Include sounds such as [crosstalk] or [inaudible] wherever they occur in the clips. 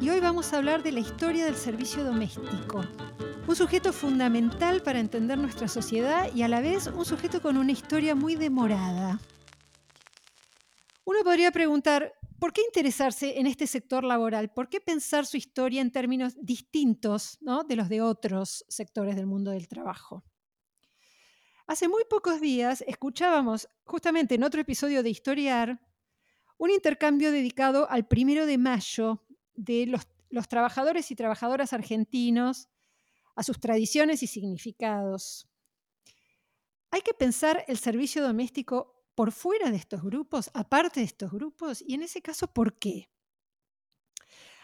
y hoy vamos a hablar de la historia del servicio doméstico, un sujeto fundamental para entender nuestra sociedad y a la vez un sujeto con una historia muy demorada. Uno podría preguntar, ¿por qué interesarse en este sector laboral? ¿Por qué pensar su historia en términos distintos de los de otros sectores del mundo del trabajo? Hace muy pocos días escuchábamos, justamente en otro episodio de Historiar, un intercambio dedicado al primero de mayo de los, trabajadores y trabajadoras argentinos, a sus tradiciones y significados. Hay que pensar el servicio doméstico por fuera de estos grupos, aparte de estos grupos, y en ese caso, ¿por qué?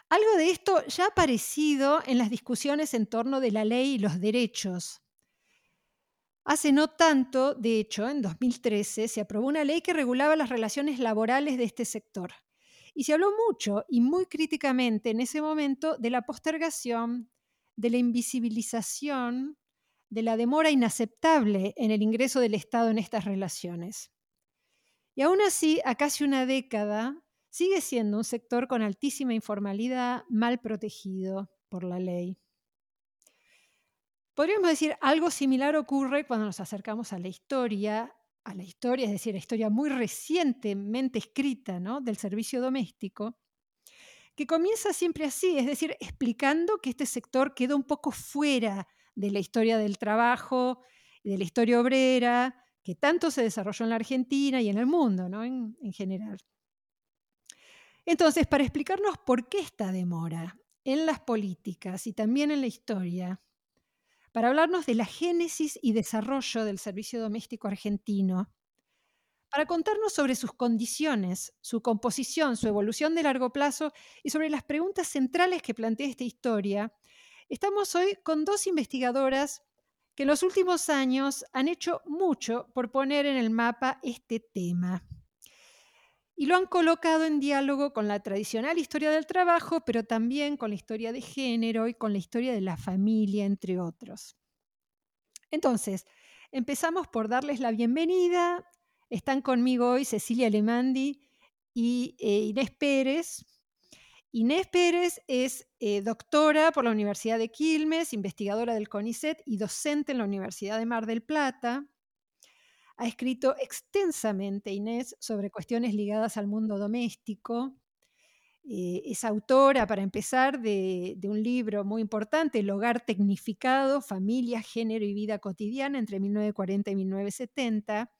Algo de esto ya ha aparecido en las discusiones en torno de la ley y los derechos. Hace no tanto, de hecho, en 2013, se aprobó una ley que regulaba las relaciones laborales de este sector. Y se habló mucho y muy críticamente en ese momento de la postergación, de la invisibilización, de la demora inaceptable en el ingreso del Estado en estas relaciones. Y aún así, a casi una década, sigue siendo un sector con altísima informalidad, mal protegido por la ley. Podríamos decir algo similar ocurre cuando nos acercamos a la historia a la historia, es decir, la historia muy recientemente escrita ¿no? del servicio doméstico, que comienza siempre así, es decir, explicando que este sector quedó un poco fuera de la historia del trabajo, de la historia obrera, que tanto se desarrolló en la Argentina y en el mundo ¿no? en, en general. Entonces, para explicarnos por qué esta demora en las políticas y también en la historia, para hablarnos de la génesis y desarrollo del servicio doméstico argentino, para contarnos sobre sus condiciones, su composición, su evolución de largo plazo y sobre las preguntas centrales que plantea esta historia. Estamos hoy con dos investigadoras que en los últimos años han hecho mucho por poner en el mapa este tema y lo han colocado en diálogo con la tradicional historia del trabajo, pero también con la historia de género y con la historia de la familia, entre otros. Entonces, empezamos por darles la bienvenida. Están conmigo hoy Cecilia Alemandi y eh, Inés Pérez. Inés Pérez es eh, doctora por la Universidad de Quilmes, investigadora del CONICET y docente en la Universidad de Mar del Plata. Ha escrito extensamente, Inés, sobre cuestiones ligadas al mundo doméstico. Eh, es autora, para empezar, de, un libro muy importante, El hogar tecnificado, familia, género y vida cotidiana entre 1940 y 1970.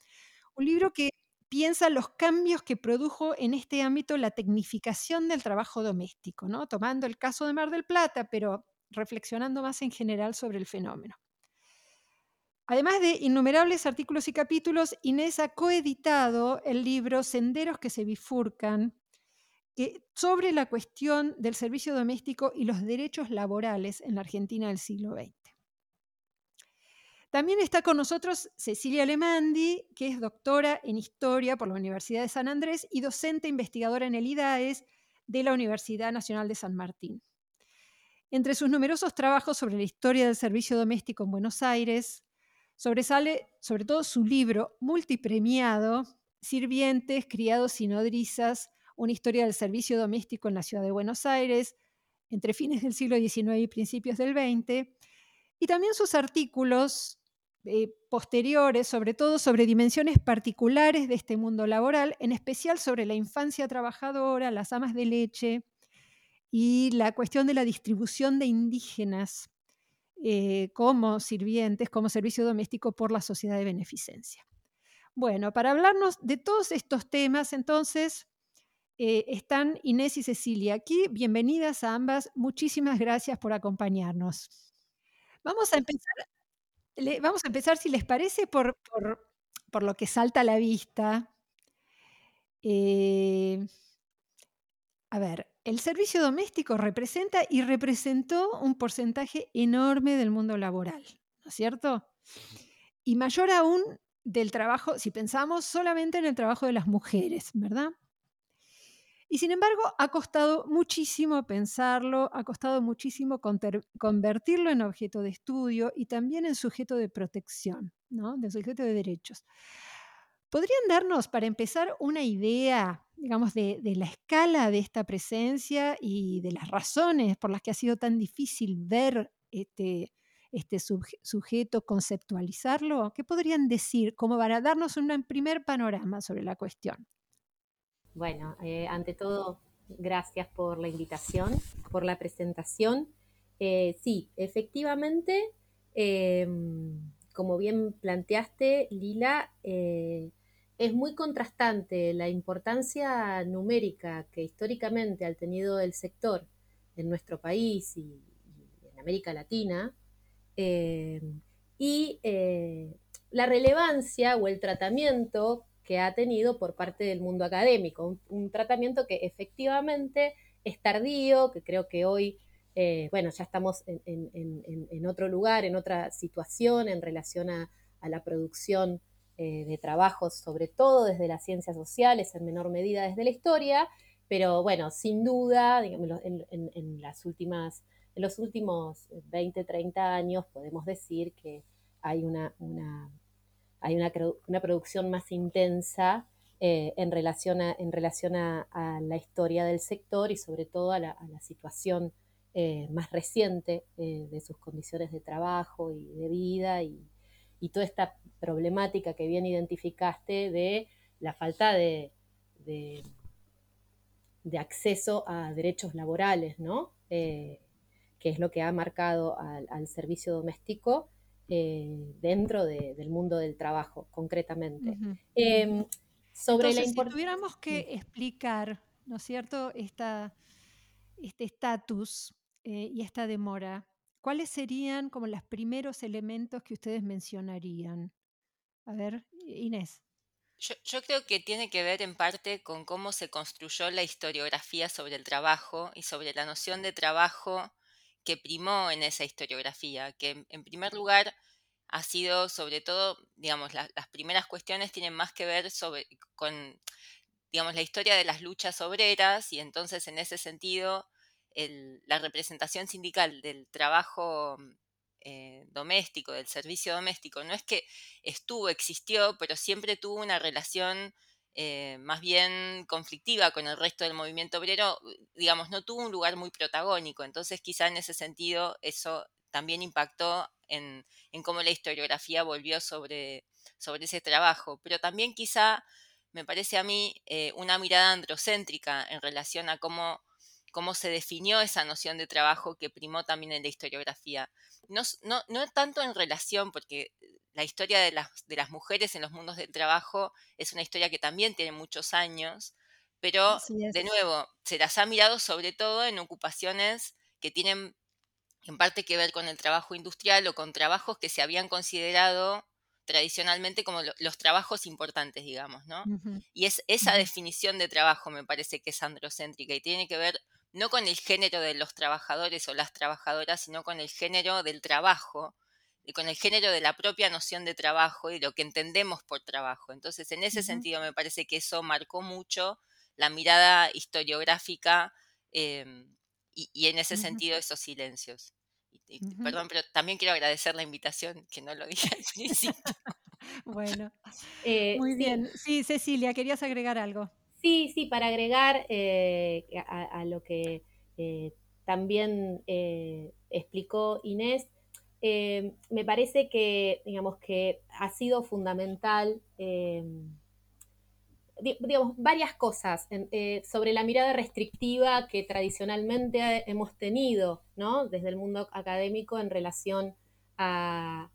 Un libro que piensa los cambios que produjo en este ámbito la tecnificación del trabajo doméstico, ¿no? tomando el caso de Mar del Plata, pero reflexionando más en general sobre el fenómeno. Además de innumerables artículos y capítulos, Inés ha coeditado el libro Senderos que se bifurcan sobre la cuestión del servicio doméstico y los derechos laborales en la Argentina del siglo XX. También está con nosotros Cecilia Alemandi, que es doctora en Historia por la Universidad de San Andrés y docente investigadora en el IDAES de la Universidad Nacional de San Martín. Entre sus numerosos trabajos sobre la historia del servicio doméstico en Buenos Aires, Sobresale sobre todo su libro multipremiado, Sirvientes, Criados y Nodrizas, una historia del servicio doméstico en la ciudad de Buenos Aires, entre fines del siglo XIX y principios del XX, y también sus artículos eh, posteriores, sobre todo sobre dimensiones particulares de este mundo laboral, en especial sobre la infancia trabajadora, las amas de leche y la cuestión de la distribución de indígenas eh, como sirvientes, como servicio doméstico por la sociedad de beneficencia. Bueno, para hablarnos de todos estos temas, entonces, eh, están Inés y Cecilia aquí. Bienvenidas a ambas. Muchísimas gracias por acompañarnos. Vamos a empezar, vamos a empezar si les parece, por, por, lo que salta a la vista. Eh, a ver, el servicio doméstico representa y representó un porcentaje enorme del mundo laboral, ¿no es cierto? Y mayor aún del trabajo, si pensamos solamente en el trabajo de las mujeres, ¿verdad? Y sin embargo, ha costado muchísimo pensarlo, ha costado muchísimo convertirlo en objeto de estudio y también en sujeto de protección, ¿no? De sujeto de derechos. ¿Podrían darnos, para empezar, una idea, digamos, de, la escala de esta presencia y de las razones por las que ha sido tan difícil ver este, este sujeto, conceptualizarlo? ¿Qué podrían decir como para darnos un primer panorama sobre la cuestión? Bueno, eh, ante todo, gracias por la invitación, por la presentación. Eh, sí, efectivamente, em, como bien planteaste, Lila, eh, es muy contrastante la importancia numérica que históricamente ha tenido el sector en nuestro país y, en América Latina, y la relevancia o el tratamiento que ha tenido por parte del mundo académico. Un, tratamiento que efectivamente es tardío, que creo que hoy, eh, bueno, ya estamos en, otro lugar, en otra situación en relación a, la producción eh, de trabajos, sobre todo desde las ciencias sociales, en menor medida desde la historia, pero bueno, sin duda, en, las últimas, en los últimos 20, 30 años podemos decir que hay una hay una, producción más intensa eh, en relación, a, en relación a, la historia del sector y sobre todo a la, situación eh, más reciente eh, de sus condiciones de trabajo y de vida y, toda esta problemática que bien identificaste de la falta de, de, acceso a derechos laborales, ¿no? que es lo que ha marcado al servicio doméstico eh, dentro del mundo del trabajo, concretamente. Em, sobre la si tuviéramos que explicar, ¿no es cierto?, esta, este estatus eh, y esta demora, ¿cuáles serían como los primeros elementos que ustedes mencionarían? A ver, Inés. Yo, creo que tiene que ver en parte con cómo se construyó la historiografía sobre el trabajo y sobre la noción de trabajo que primó en esa historiografía, que en primer lugar ha sido sobre todo, digamos, las primeras cuestiones tienen más que ver sobre, con, digamos, la historia de las luchas obreras y entonces en ese sentido la representación sindical del trabajo eh, doméstico, del servicio doméstico, no es que estuvo, existió, pero siempre tuvo una relación eh, más bien conflictiva con el resto del movimiento obrero, digamos, no tuvo un lugar muy protagónico. Entonces, quizá en ese sentido, eso también impactó en, cómo la historiografía volvió sobre, sobre ese trabajo. Pero también quizá, me parece a mí, eh, una mirada androcéntrica en relación a cómo, cómo se definió esa noción de trabajo que primó también en la historiografía. No, no, no tanto en relación, porque la historia de las, de las mujeres en los mundos del trabajo es una historia que también tiene muchos años, pero de nuevo, se las ha mirado sobre todo en ocupaciones que tienen en parte que ver con el trabajo industrial o con trabajos que se habían considerado tradicionalmente como los trabajos importantes, digamos, ¿no? Y es esa definición de trabajo me parece que es androcéntrica y tiene que ver no con el género de los trabajadores o las trabajadoras, sino con el género del trabajo y con el género de la propia noción de trabajo y lo que entendemos por trabajo. Entonces, en ese sentido, me parece que eso marcó mucho la mirada historiográfica em, y, en ese sentido esos silencios. Perdón, pero también quiero agradecer la invitación, que no lo dije al [laughs] principio. bueno, eh, muy bien. Sí, Cecilia, ¿querías agregar algo? Sí, sí, para agregar eh, a, lo que eh, también explicó Inés, me parece que, digamos, que ha sido fundamental digamos, varias cosas eh, sobre la mirada restrictiva que tradicionalmente hemos tenido, ¿no? Desde el mundo académico en relación a,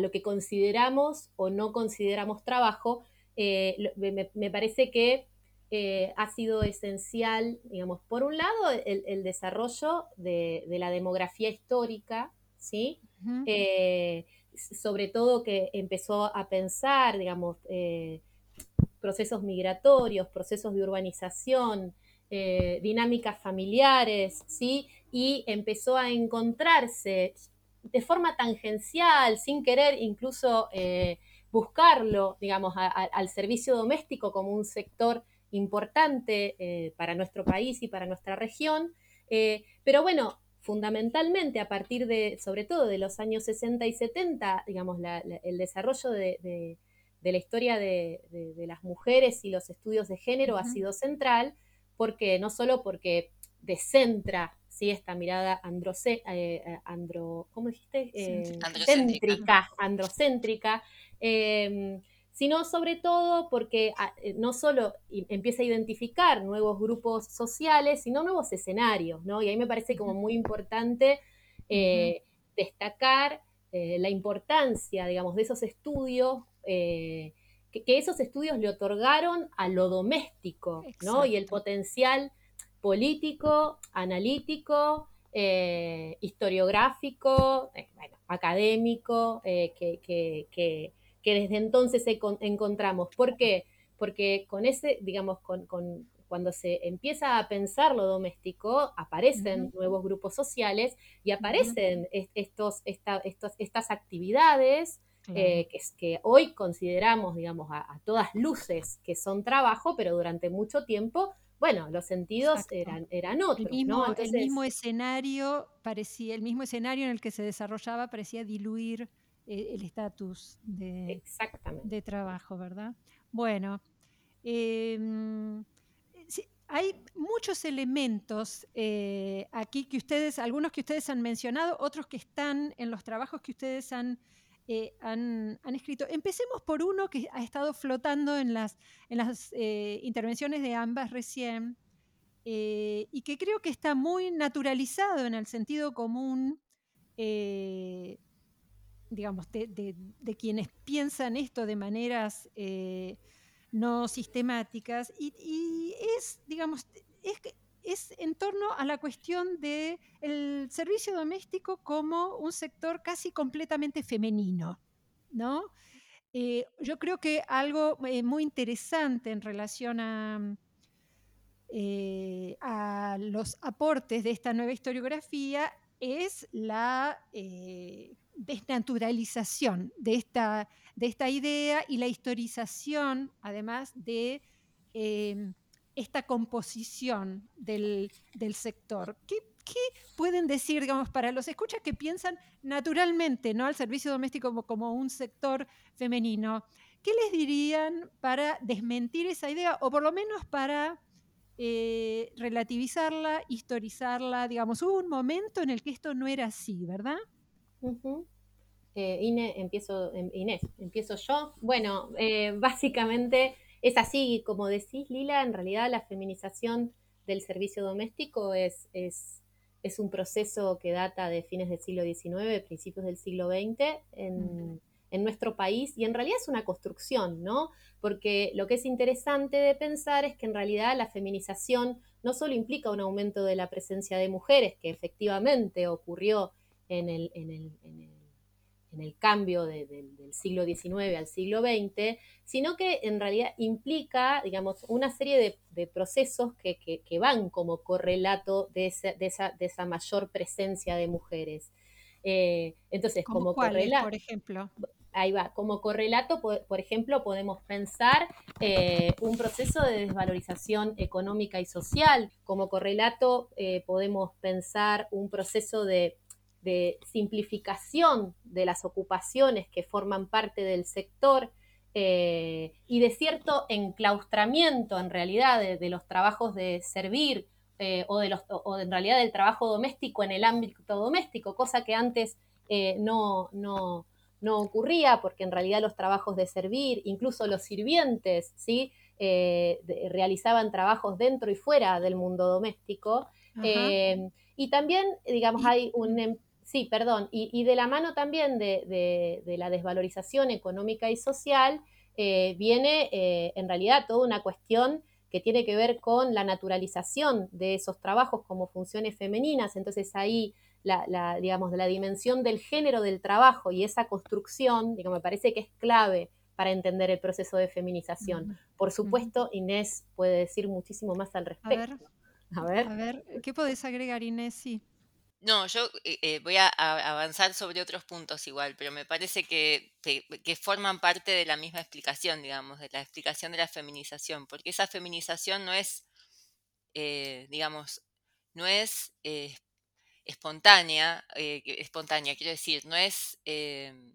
lo que consideramos o no consideramos trabajo, eh, me, parece que eh, ha sido esencial, digamos, por un lado, el, desarrollo de, la demografía histórica, ¿sí? sobre todo que empezó a pensar, digamos, procesos migratorios, procesos de urbanización, dinámicas familiares, ¿sí? Y empezó a encontrarse de forma tangencial, sin querer incluso buscarlo, digamos, al servicio doméstico como un sector importante para nuestro país y para nuestra región. pero bueno, fundamentalmente a partir de, sobre todo de los años 60 y 70, digamos, el desarrollo de, la historia de, las mujeres y los estudios de género ha sido central, porque no solo porque descentra ¿sí? esta mirada androcé, eh, eh, andro, ¿cómo dijiste? Eh, androcéntrica, androcéntrica em, sino sobre todo porque ah, no solo empieza a identificar nuevos grupos sociales, sino nuevos escenarios, ¿no? Y ahí me parece como muy importante destacar la importancia, digamos, de esos estudios, que, esos estudios le otorgaron a lo doméstico, ¿no? Y el potencial político, analítico, historiográfico, académico, que que desde entonces encontramos. ¿Por qué? Porque con ese, digamos, con, cuando se empieza a pensar lo doméstico, aparecen nuevos grupos sociales y aparecen estos, estos, estas actividades eh, que, que, hoy consideramos, digamos, a, todas luces que son trabajo, pero durante mucho tiempo, bueno, los sentidos eran, eran otros. El mismo, el mismo escenario parecía, el mismo escenario en el que se desarrollaba parecía diluir eh, el estatus de, de, trabajo, ¿verdad? Bueno, em, hay muchos elementos eh, aquí que ustedes, algunos que ustedes han mencionado, otros que están en los trabajos que ustedes han, eh, han, escrito. Empecemos por uno que ha estado flotando en las, en las intervenciones de ambas recién y que creo que está muy naturalizado en el sentido común digamos, de, quienes piensan esto de maneras eh, no sistemáticas y, es, digamos, es, es en torno a la cuestión del el servicio doméstico como un sector casi completamente femenino, ¿no? Eh, yo creo que algo eh, muy interesante en relación a, a los aportes de esta nueva historiografía es la desnaturalización de esta, de esta idea y la historización, además, de em, esta composición del, sector. ¿Qué, pueden decir, digamos, para los escuchas que piensan naturalmente ¿no? al servicio doméstico como, un sector femenino? ¿Qué les dirían para desmentir esa idea o por lo menos para eh, relativizarla, historizarla? Digamos, hubo un momento en el que esto no era así, ¿verdad? Eh, empiezo, em, Inés, empiezo yo. Bueno, eh, básicamente es así, como decís, Lila, en realidad la feminización del servicio doméstico es, es, es un proceso que data de fines del siglo XIX, principios del siglo XX en, en, nuestro país y en realidad es una construcción, ¿no? Porque lo que es interesante de pensar es que en realidad la feminización no solo implica un aumento de la presencia de mujeres, que efectivamente ocurrió en el, en el, en el, cambio del siglo XIX al siglo XX, sino que en realidad implica, digamos, una serie de, procesos que, van como correlato de esa, de, esa, de esa, mayor presencia de mujeres. Eh, entonces, como correlato, por ejemplo. Ahí va, como correlato, por, ejemplo, podemos pensar eh, un proceso de desvalorización económica y social. Como correlato, eh, podemos pensar un proceso de de simplificación de las ocupaciones que forman parte del sector eh, y de cierto enclaustramiento en realidad de, los trabajos de servir eh, o, de los, o en realidad del trabajo doméstico en el ámbito doméstico, cosa que antes eh, no, no, no, ocurría porque en realidad los trabajos de servir, incluso los sirvientes, ¿sí? realizaban trabajos dentro y fuera del mundo doméstico. y también, digamos, hay un, em, Sí, perdón. Y, de la mano también de, la desvalorización económica y social, eh, viene eh, en realidad toda una cuestión que tiene que ver con la naturalización de esos trabajos como funciones femeninas. Entonces ahí, la, digamos, la dimensión del género del trabajo y esa construcción, digamos, me parece que es clave para entender el proceso de feminización. Por supuesto, Inés puede decir muchísimo más al respecto. A ver. A ver, ¿qué podés agregar, Inés? Sí. No, yo eh, eh, voy a, avanzar sobre otros puntos igual, pero me parece que, que- forman parte de la misma explicación, digamos, de la explicación de la feminización, porque esa feminización no es, eh, digamos, no es eh, espontánea, eh, espontánea, quiero decir, no es, em,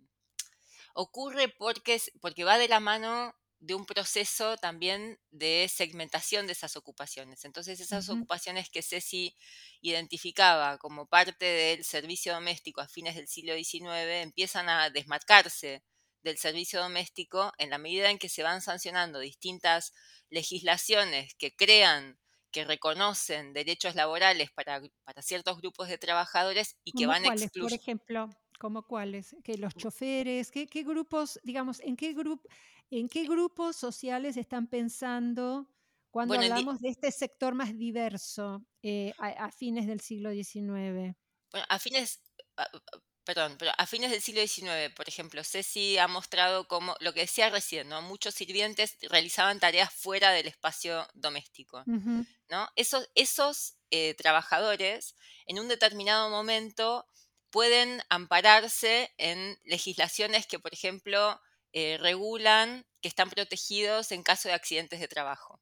ocurre porque, porque va de la mano de un proceso también de segmentación de esas ocupaciones. Entonces, esas ocupaciones que Ceci identificaba como parte del servicio doméstico a fines del siglo XIX empiezan a desmarcarse del servicio doméstico en la medida en que se van sancionando distintas legislaciones que crean, que reconocen derechos laborales para, para ciertos grupos de trabajadores y que ¿Cómo van cuáles, por excluyendo. ejemplo? ¿Cómo cuáles? Que los choferes, ¿qué, qué grupos, digamos, en qué, grupo, en qué grupos sociales están pensando cuando Bueno, hablamos de este sector más diverso eh, a, a fines del siglo XIX? Bueno, a fines, a- perdón, pero a fines del siglo XIX, por ejemplo, Ceci ha mostrado cómo, lo que decía recién, ¿no? Muchos sirvientes realizaban tareas fuera del espacio doméstico, ¿no? Esos, esos eh, trabajadores, en un determinado momento, pueden ampararse en legislaciones que, por ejemplo, eh, regulan que están protegidos en caso de accidentes de trabajo.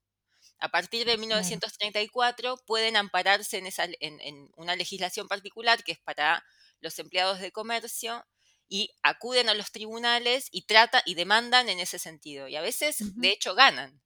A partir de Claro. 1934 pueden ampararse en, esa, en, en una legislación particular que es para los empleados de comercio y acuden a los tribunales y trata y demandan en ese sentido. Y a veces, de hecho, ganan.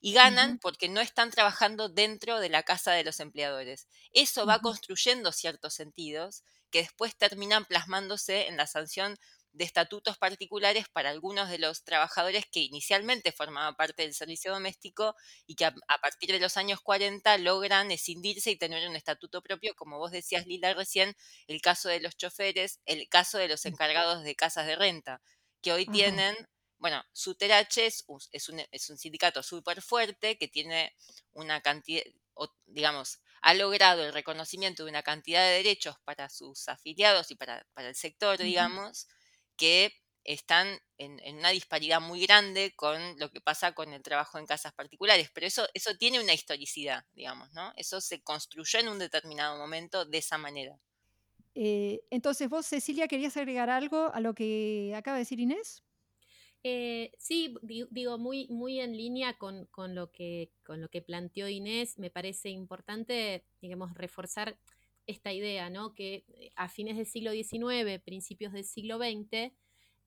Y ganan porque no están trabajando dentro de la casa de los empleadores. Eso va construyendo ciertos sentidos que después terminan plasmándose en la sanción de estatutos particulares para algunos de los trabajadores que inicialmente formaban parte del servicio doméstico y que a, a partir de los años 40 logran escindirse y tener un estatuto propio, como vos decías, Lila, recién, el caso de los choferes, el caso de los encargados de casas de renta, que hoy tienen, bueno, Suterache es, un- es un, es un sindicato súper fuerte que tiene una cantidad, o, digamos, ha logrado el reconocimiento de una cantidad de derechos para sus afiliados y para, para el sector, digamos, que están en, en una disparidad muy grande con lo que pasa con el trabajo en casas particulares, pero eso, eso tiene una historicidad, digamos, ¿no? Eso se construyó en un determinado momento de esa manera. Eh, entonces, vos, Cecilia, ¿querías agregar algo a lo que acaba de decir Inés? Eh, sí, di- digo, muy, muy en línea con, con lo que, con lo que planteó Inés, me parece importante, digamos, reforzar esta idea, ¿no? Que eh, a fines del siglo XIX, principios del siglo XX,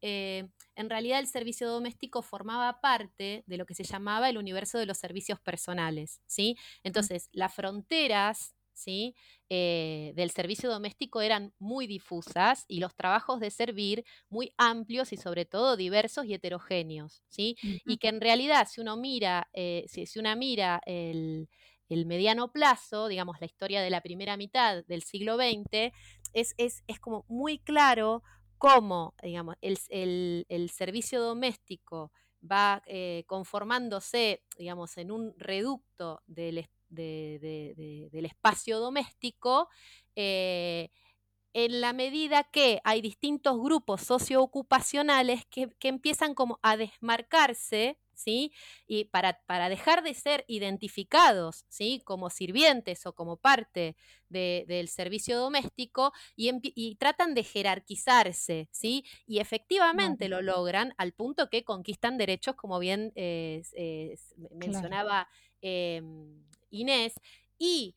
eh, en realidad el servicio doméstico formaba parte de lo que se llamaba el universo de los servicios personales, ¿sí? Entonces, las fronteras, ¿sí? Eh, del servicio doméstico eran muy difusas y los trabajos de servir muy amplios y sobre todo diversos y heterogéneos, ¿sí? Y que en realidad si uno mira, eh, si, si una mira el, el mediano plazo, digamos, la historia de la primera mitad del siglo XX, es, es, es como muy claro cómo, digamos, el, el, servicio doméstico va eh, conformándose, digamos, en un reducto del, del espacio doméstico, eh, en la medida que hay distintos grupos socioocupacionales que, que empiezan como a desmarcarse, ¿sí? Y para, para dejar de ser identificados, ¿sí? Como sirvientes o como parte de- del servicio doméstico y, y tratan de jerarquizarse, ¿sí? Y efectivamente lo logran al punto que conquistan derechos, como bien eh, eh, claro. mencionaba eh, Inés, y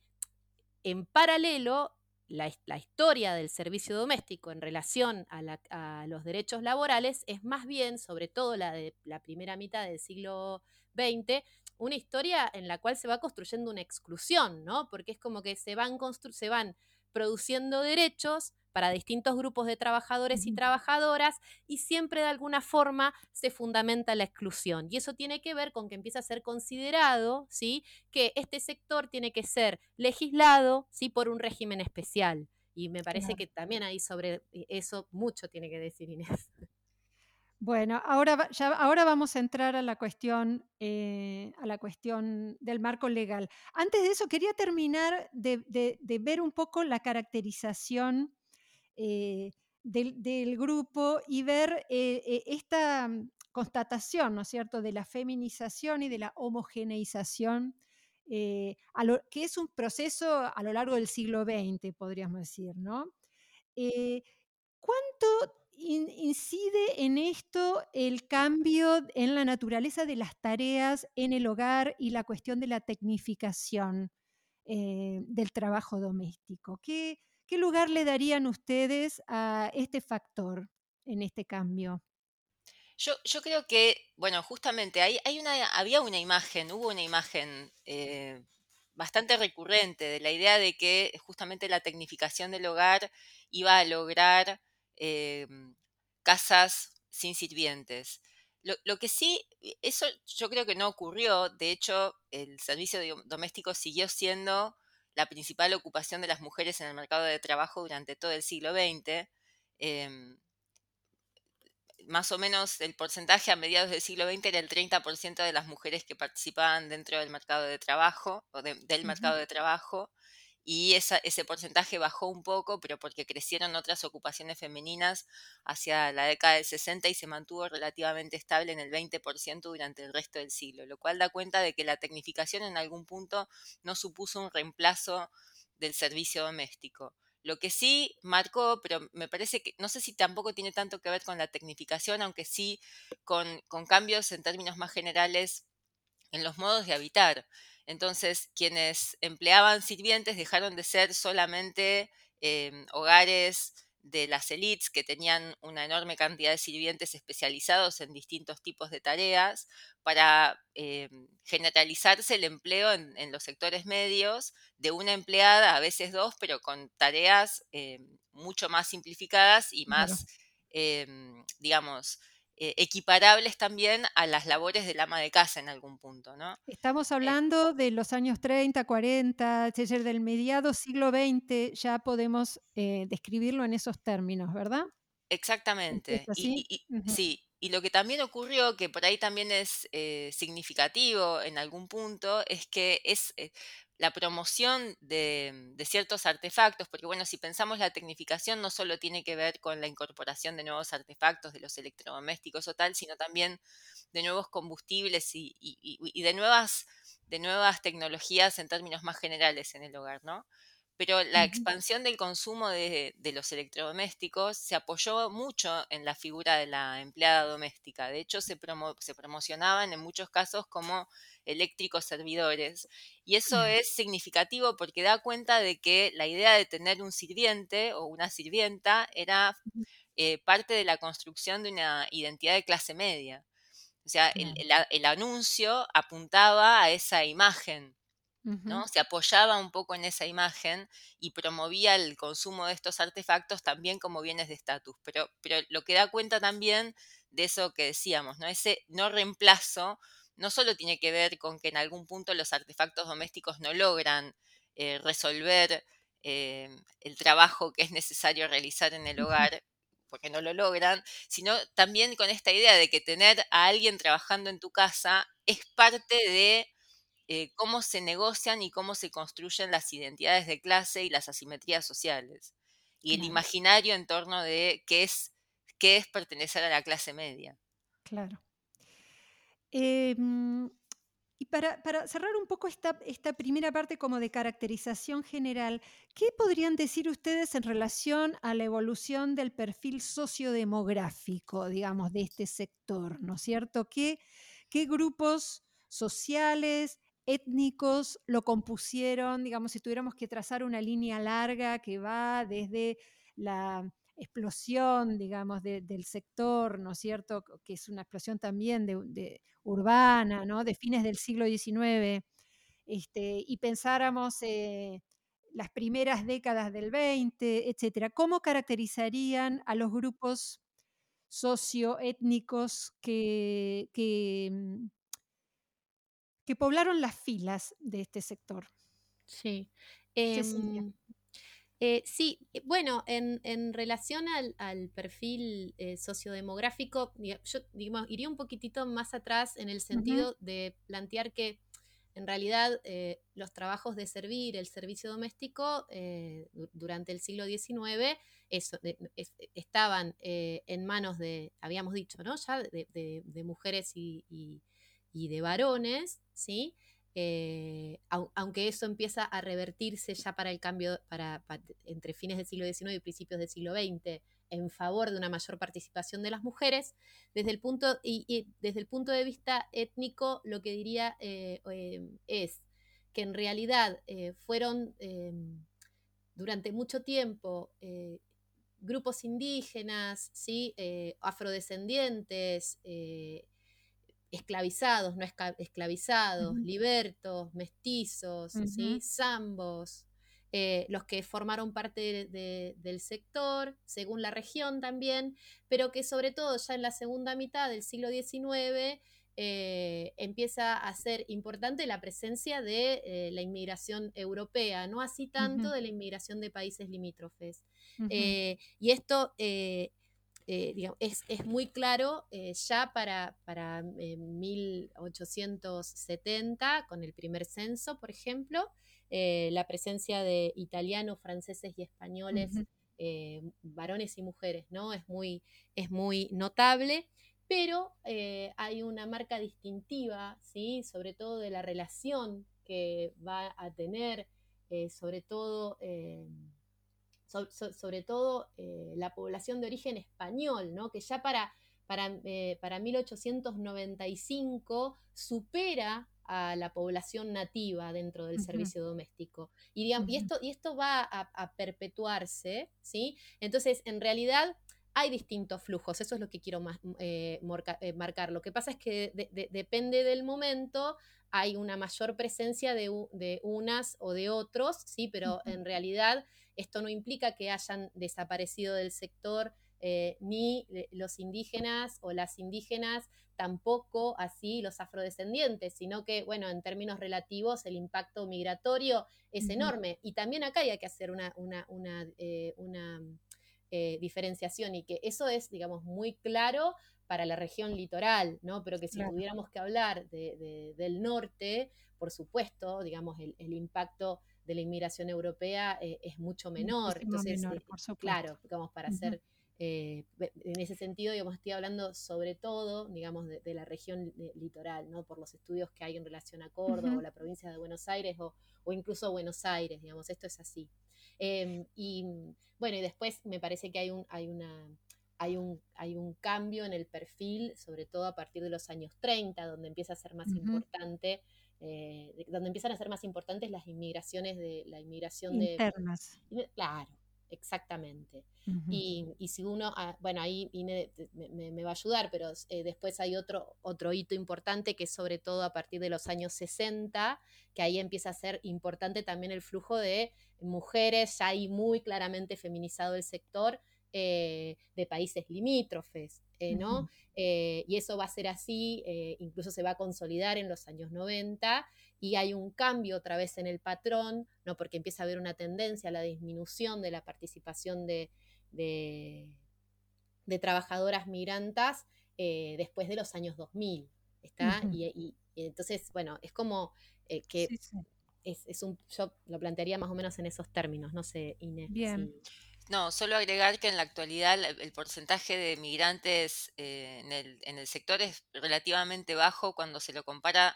en paralelo, la, la historia del servicio doméstico en relación a, la- a los derechos laborales es más bien, sobre todo la de la primera mitad del siglo XX, una historia en la cual se va construyendo una exclusión, ¿no? Porque es como que se van, se van produciendo derechos para distintos grupos de trabajadores y trabajadoras y siempre de alguna forma se fundamenta la exclusión. Y eso tiene que ver con que empieza a ser considerado, ¿sí? que este sector tiene que ser legislado ¿sí? por un régimen especial. Y me parece que también ahí sobre eso mucho tiene que decir Inés. [laughs] Bueno, ahora, ya, ahora vamos a entrar a la cuestión, eh, a la cuestión del marco legal. Antes de eso, quería terminar de, de- de ver un poco la caracterización eh, del, grupo y ver eh, eh, esta mm, constatación, ¿no es cierto?, de la feminización y de la homogeneización eh, que es un proceso a lo largo del siglo XX, podríamos decir, ¿no? ¿Cuánto incide en esto el cambio en la naturaleza de las tareas en el hogar y la cuestión de la tecnificación del trabajo doméstico? ¿Qué, ¿Qué lugar le darían ustedes a este factor en este cambio? Yo, creo que, bueno, justamente hay, había una imagen, hubo una imagen eh, bastante recurrente de la idea de que justamente la tecnificación del hogar iba a lograr eh, casas sin sirvientes. Lo, que sí, eso yo creo que no ocurrió, de hecho el servicio doméstico siguió siendo la principal ocupación de las mujeres en el mercado de trabajo durante todo el siglo XX más o menos el porcentaje a mediados del siglo XX era el 30% de las mujeres que participaban dentro del mercado de trabajo o del mercado de trabajo y ese porcentaje bajó un poco, pero porque crecieron otras ocupaciones femeninas hacia la década del 60 y se mantuvo relativamente estable en el 20% durante el resto del siglo, lo cual da cuenta de que la tecnificación en algún punto no supuso un reemplazo del servicio doméstico. Lo que sí marcó, pero me parece que no sé si tampoco tiene tanto que ver con la tecnificación, aunque sí con, cambios en términos más generales en los modos de habitar. Entonces, quienes empleaban sirvientes dejaron de ser solamente em, hogares de las élites que tenían una enorme cantidad de sirvientes especializados en distintos tipos de tareas para eh, generalizarse el empleo en, los sectores medios de una empleada, a veces dos, pero con tareas eh, mucho más simplificadas y más, em, digamos, eh, equiparables también a las labores del ama de casa en algún punto, ¿no? Estamos hablando de los años 30, 40, es decir, del mediado siglo XX, ya podemos describirlo en esos términos, ¿verdad? Exactamente. Sí, y lo que también ocurrió, que por ahí también es significativo en algún punto, es que es la promoción de, ciertos artefactos, porque bueno, si pensamos la tecnificación no solo tiene que ver con la incorporación de nuevos artefactos de los electrodomésticos o tal, sino también de nuevos combustibles y, de, nuevas, de nuevas tecnologías en términos más generales en el hogar, ¿no? Pero la expansión del consumo de, los electrodomésticos se apoyó mucho en la figura de la empleada doméstica. De hecho, se, se promocionaban en muchos casos como eléctricos servidores. Y eso es significativo porque da cuenta de que la idea de tener un sirviente o una sirvienta era eh, parte de la construcción de una identidad de clase media. O sea, el anuncio apuntaba a esa imagen ¿no? Se apoyaba un poco en esa imagen y promovía el consumo de estos artefactos también como bienes de estatus. Pero, pero lo que da cuenta también de eso que decíamos, ¿no? Ese no reemplazo no solo tiene que ver con que en algún punto los artefactos domésticos no logran eh, resolver eh, el trabajo que es necesario realizar en el hogar, porque no lo logran, sino también con esta idea de que tener a alguien trabajando en tu casa es parte de eh, cómo se negocian y cómo se construyen las identidades de clase y las asimetrías sociales. Y el imaginario en torno de qué es, qué es pertenecer a la clase media. Claro. Em, y para, cerrar un poco esta, esta, primera parte como de caracterización general, ¿qué podrían decir ustedes en relación a la evolución del perfil sociodemográfico, digamos, de este sector? ¿No es cierto? ¿Qué, qué grupos sociales, étnicos lo compusieron, digamos, si tuviéramos que trazar una línea larga que va desde la explosión, digamos, del sector, ¿no es cierto?, que es una explosión también de, urbana, ¿no?, de fines del siglo XIX, este, y pensáramos eh, las primeras décadas del XX, etcétera, ¿cómo caracterizarían a los grupos socioétnicos que, que mm, que poblaron las filas de este sector. Sí. Em, eh, sí, eh, bueno, en, relación al, perfil eh, sociodemográfico, yo iría un poquitito más atrás en el sentido de plantear que en realidad los trabajos de servir, el servicio doméstico, durante el siglo XIX, estaban en manos de, habíamos dicho, ¿no? Ya de, mujeres y, y de varones, ¿sí? eh, aunque eso empieza a revertirse ya para el cambio, para, entre fines del siglo XIX y principios del siglo XX, en favor de una mayor participación de las mujeres, desde el punto, y, desde el punto de vista étnico, lo que diría eh, em, es que en realidad eh, fueron em, durante mucho tiempo grupos indígenas, ¿sí? afrodescendientes, esclavizados, no esclavizados, libertos, mestizos, zambos, eh, los que formaron parte del sector, según la región también, pero que sobre todo ya en la segunda mitad del siglo XIX eh, empieza a ser importante la presencia de eh, la inmigración europea, no así tanto de la inmigración de países limítrofes. y esto eh, es, muy claro eh, ya para, para 1870, eh, con el primer censo, por ejemplo, la presencia de italianos, franceses y españoles, varones y mujeres, ¿no? Es muy, es muy notable, pero hay una marca distintiva, ¿sí? Sobre todo de la relación que va a tener, sobre todo sobre todo eh, la población de origen español, ¿no? que ya para, para, 1895 eh, supera a la población nativa dentro del servicio doméstico. Y, y, esto, y esto va a, perpetuarse, ¿sí? Entonces, en realidad hay distintos flujos, eso es lo que quiero más, eh, marcar. Lo que pasa es que depende del momento, hay una mayor presencia de, unas o de otros, ¿sí? Pero en realidad esto no implica que hayan desaparecido del sector eh, ni los indígenas o las indígenas, tampoco así los afrodescendientes, sino que, bueno, en términos relativos el impacto migratorio es enorme. Y también acá hay que hacer una, eh, eh, diferenciación y que eso es, digamos, muy claro para la región litoral, ¿no? Pero que si tuviéramos que hablar del norte, por supuesto, digamos, el, el impacto de la inmigración europea eh, es mucho menor. Entonces, eh, claro, digamos, para hacer, eh, en ese sentido, digamos, estoy hablando sobre todo, digamos, de, la región litoral, ¿no? Por los estudios que hay en relación a Córdoba o la provincia de Buenos Aires o, incluso Buenos Aires, digamos, esto es así. Em, y bueno, y después me parece que hay un, hay una, hay un, hay un cambio en el perfil, sobre todo a partir de los años 30, donde empieza a ser más importante eh, donde empiezan a ser más importantes las inmigraciones de la inmigración internas. de... Claro, exactamente. y, si uno, ah, bueno, ahí me, va a ayudar, pero eh, después hay otro, otro hito importante que es sobre todo a partir de los años 60, que ahí empieza a ser importante también el flujo de mujeres, ya hay muy claramente feminizado el sector, eh, de países limítrofes, ¿no? Eh, y eso va a ser así, eh, incluso se va a consolidar en los años 90 y hay un cambio otra vez en el patrón, ¿no? porque empieza a haber una tendencia a la disminución de la participación de, trabajadoras migrantas eh, después de los años 2000. ¿está? y, entonces, bueno, es como que Es, un, yo lo plantearía más o menos en esos términos, no sé, Inés. Bien. No, solo agregar que en la actualidad el porcentaje de migrantes eh, en, el, en el sector es relativamente bajo cuando se lo compara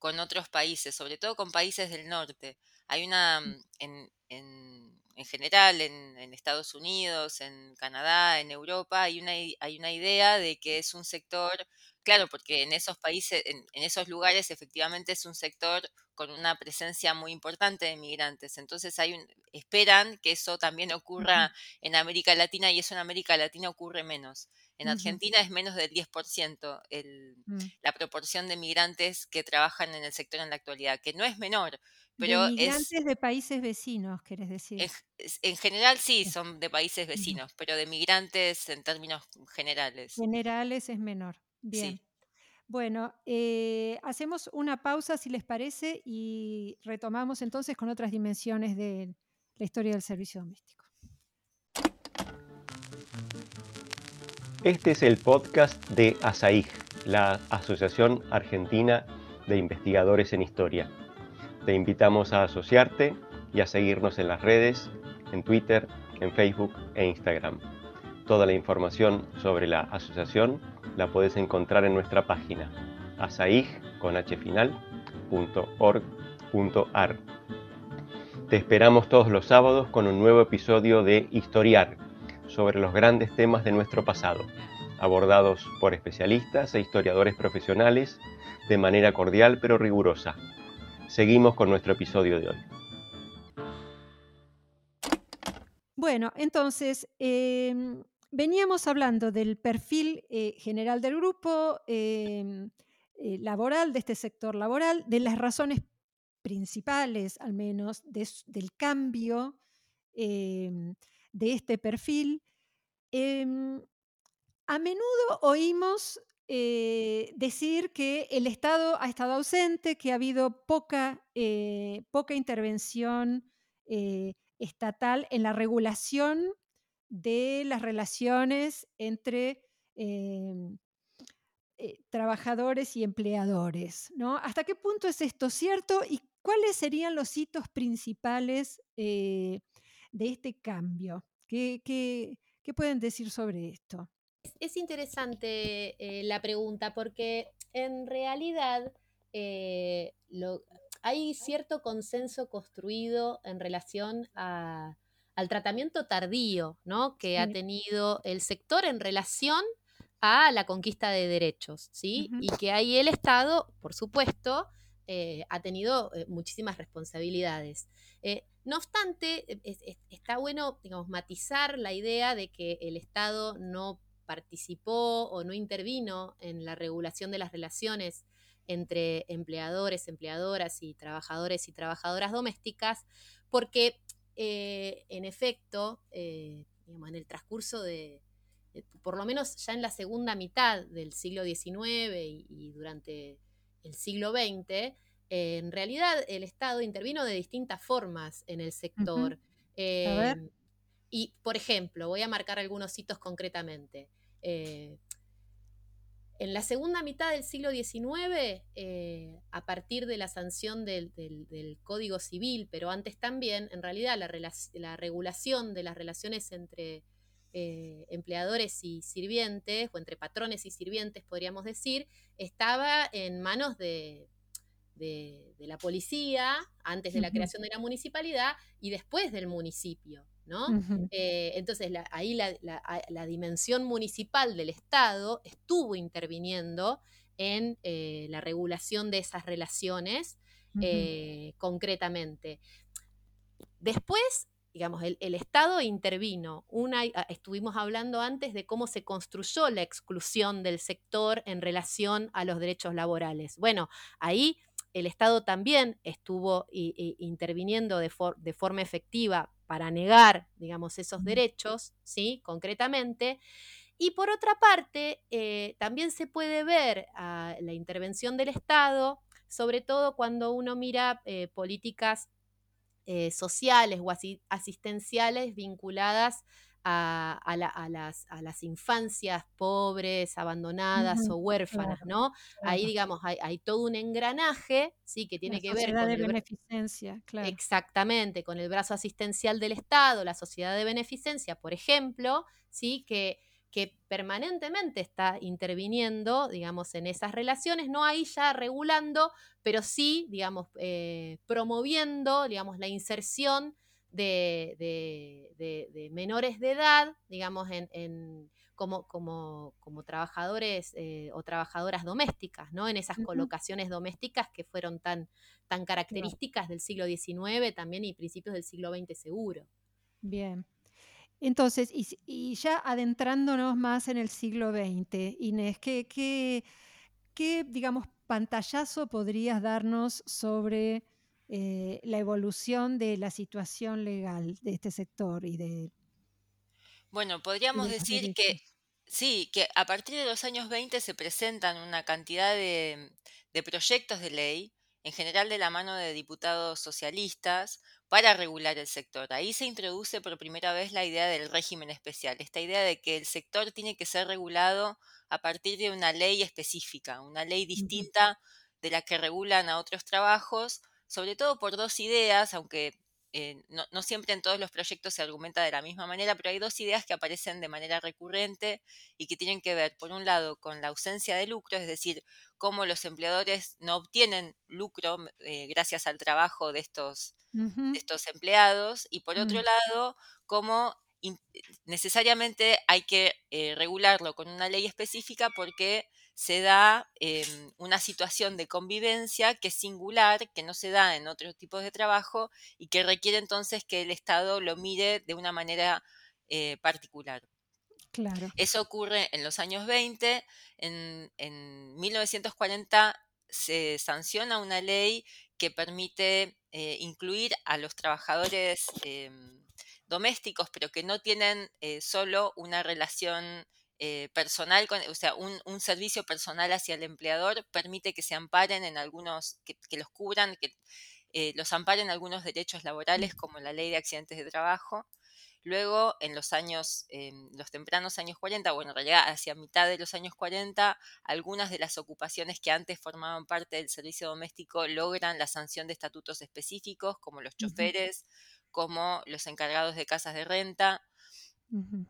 con otros países, sobre todo con países del norte. Hay una, mm. En, en, en general, en, en, Estados Unidos, en Canadá, en Europa, hay una, hay una idea de que es un sector Claro, porque en esos países, en, esos lugares efectivamente es un sector con una presencia muy importante de migrantes. Entonces hay un, esperan que eso también ocurra en América Latina y eso en América Latina ocurre menos. En Argentina es menos del 10% el, mm. la proporción de migrantes que trabajan en el sector en la actualidad, que no es menor. Pero de migrantes de países vecinos, querés decir. En, general sí, son de países vecinos, pero de migrantes en términos generales. Generales es menor. Bien. Bueno, eh, hacemos una pausa si les parece y retomamos entonces con otras dimensiones de la historia del servicio doméstico. Este es el podcast de ASAIG, la Asociación Argentina de Investigadores en Historia. Te invitamos a asociarte y a seguirnos en las redes, en Twitter, en Facebook e Instagram. Toda la información sobre la asociación la puedes encontrar en nuestra página asaig con h final, historiar.org.ar. Te esperamos todos los sábados con un nuevo episodio de Historiar sobre los grandes temas de nuestro pasado, abordados por especialistas e historiadores profesionales de manera cordial pero rigurosa. Seguimos con nuestro episodio de hoy. Bueno, entonces, em, veníamos hablando del perfil eh, general del grupo em, eh, laboral, de este sector laboral, de las razones principales, al menos, del cambio em, de este perfil. a menudo oímos eh, decir que el Estado ha estado ausente, que ha habido poca, poca intervención estatal en la regulación de las relaciones entre em, eh, trabajadores y empleadores. ¿no? ¿Hasta qué punto es esto cierto y cuáles serían los hitos principales eh, de este cambio? ¿Qué, pueden decir sobre esto? Es interesante eh, la pregunta porque en realidad hay cierto consenso construido en relación al tratamiento tardío ¿no? que ha tenido el sector en relación a la conquista de derechos, ¿sí? Y que ahí el Estado, por supuesto, eh, ha tenido eh, muchísimas responsabilidades. Eh, no obstante, está bueno, digamos, matizar la idea de que el Estado no participó o no intervino en la regulación de las relaciones entre empleadores, empleadoras y trabajadores y trabajadoras domésticas, porque eh, en efecto, eh, en el transcurso de, por lo menos ya en la segunda mitad del siglo XIX y, durante el siglo XX, en realidad el Estado intervino de distintas formas en el sector. Em, y, por ejemplo, voy a marcar algunos hitos concretamente. En la segunda mitad del siglo XIX, eh, a partir de la sanción del, Código Civil, pero antes también, en realidad la, regulación de las relaciones entre eh, empleadores y sirvientes, o entre patrones y sirvientes, podríamos decir, estaba en manos de, la policía, antes de la creación de la municipalidad y después del municipio. ¿No? Eh, entonces, ahí la, dimensión municipal del Estado estuvo interviniendo en eh, la regulación de esas relaciones eh, concretamente. Después, digamos, el, Estado intervino. Una, ah, estuvimos hablando antes de cómo se construyó la exclusión del sector en relación a los derechos laborales. Bueno, ahí el Estado también estuvo interviniendo de, de forma efectiva para negar, digamos, esos derechos, ¿sí? Concretamente. Y por otra parte, eh, también se puede ver la intervención del Estado, sobre todo cuando uno mira eh, políticas eh, sociales o asistenciales vinculadas a, las, infancias pobres, abandonadas o huérfanas, ¿no? Ahí, digamos, hay, todo un engranaje, ¿sí? Que tiene que ver con... de beneficencia, claro. Exactamente, con el brazo asistencial del Estado, la sociedad de beneficencia, por ejemplo, ¿sí? Que que permanentemente está interviniendo, digamos, en esas relaciones, no ahí ya regulando, pero sí, digamos, eh, promoviendo, digamos, la inserción de, menores de edad, digamos, en, como, como, como, trabajadores eh, o trabajadoras domésticas, ¿no? En esas colocaciones domésticas que fueron tan, tan características del siglo XIX también y principios del siglo XX seguro. Bien. Entonces, y, ya adentrándonos más en el siglo XX, Inés, ¿qué, qué, qué digamos, pantallazo podrías darnos sobre eh, la evolución de la situación legal de este sector y de... Bueno, podríamos decir que sí, que a partir de los años 20 se presentan una cantidad de, de proyectos de ley, en general de la mano de diputados socialistas, para regular el sector. Ahí se introduce por primera vez la idea del régimen especial, esta idea de que el sector tiene que ser regulado a partir de una ley específica, una ley distinta de la que regulan a otros trabajos, sobre todo por dos ideas, aunque eh, no, siempre en todos los proyectos se argumenta de la misma manera, pero hay dos ideas que aparecen de manera recurrente y que tienen que ver, por un lado, con la ausencia de lucro, es decir, cómo los empleadores no obtienen lucro eh, gracias al trabajo de estos, de estos empleados y por otro Mm. lado, cómo in- necesariamente hay que eh, regularlo con una ley específica porque se da em, una situación de convivencia que es singular, que no se da en otros tipos de trabajo y que requiere entonces que el Estado lo mire de una manera eh, particular. Claro. Eso ocurre en los años 20. En, en 1940 se sanciona una ley que permite eh, incluir a los trabajadores em, domésticos, pero que no tienen eh, solo una relación eh, personal, con, o sea, un, un servicio personal hacia el empleador, permite que se amparen en algunos, que, que los cubran, que eh, los amparen algunos derechos laborales, como la ley de accidentes de trabajo. Luego, en los años, los tempranos años 40, bueno, en realidad hacia mitad de los años 40, algunas de las ocupaciones que antes formaban parte del servicio doméstico logran la sanción de estatutos específicos, como los choferes, como los encargados de casas de renta.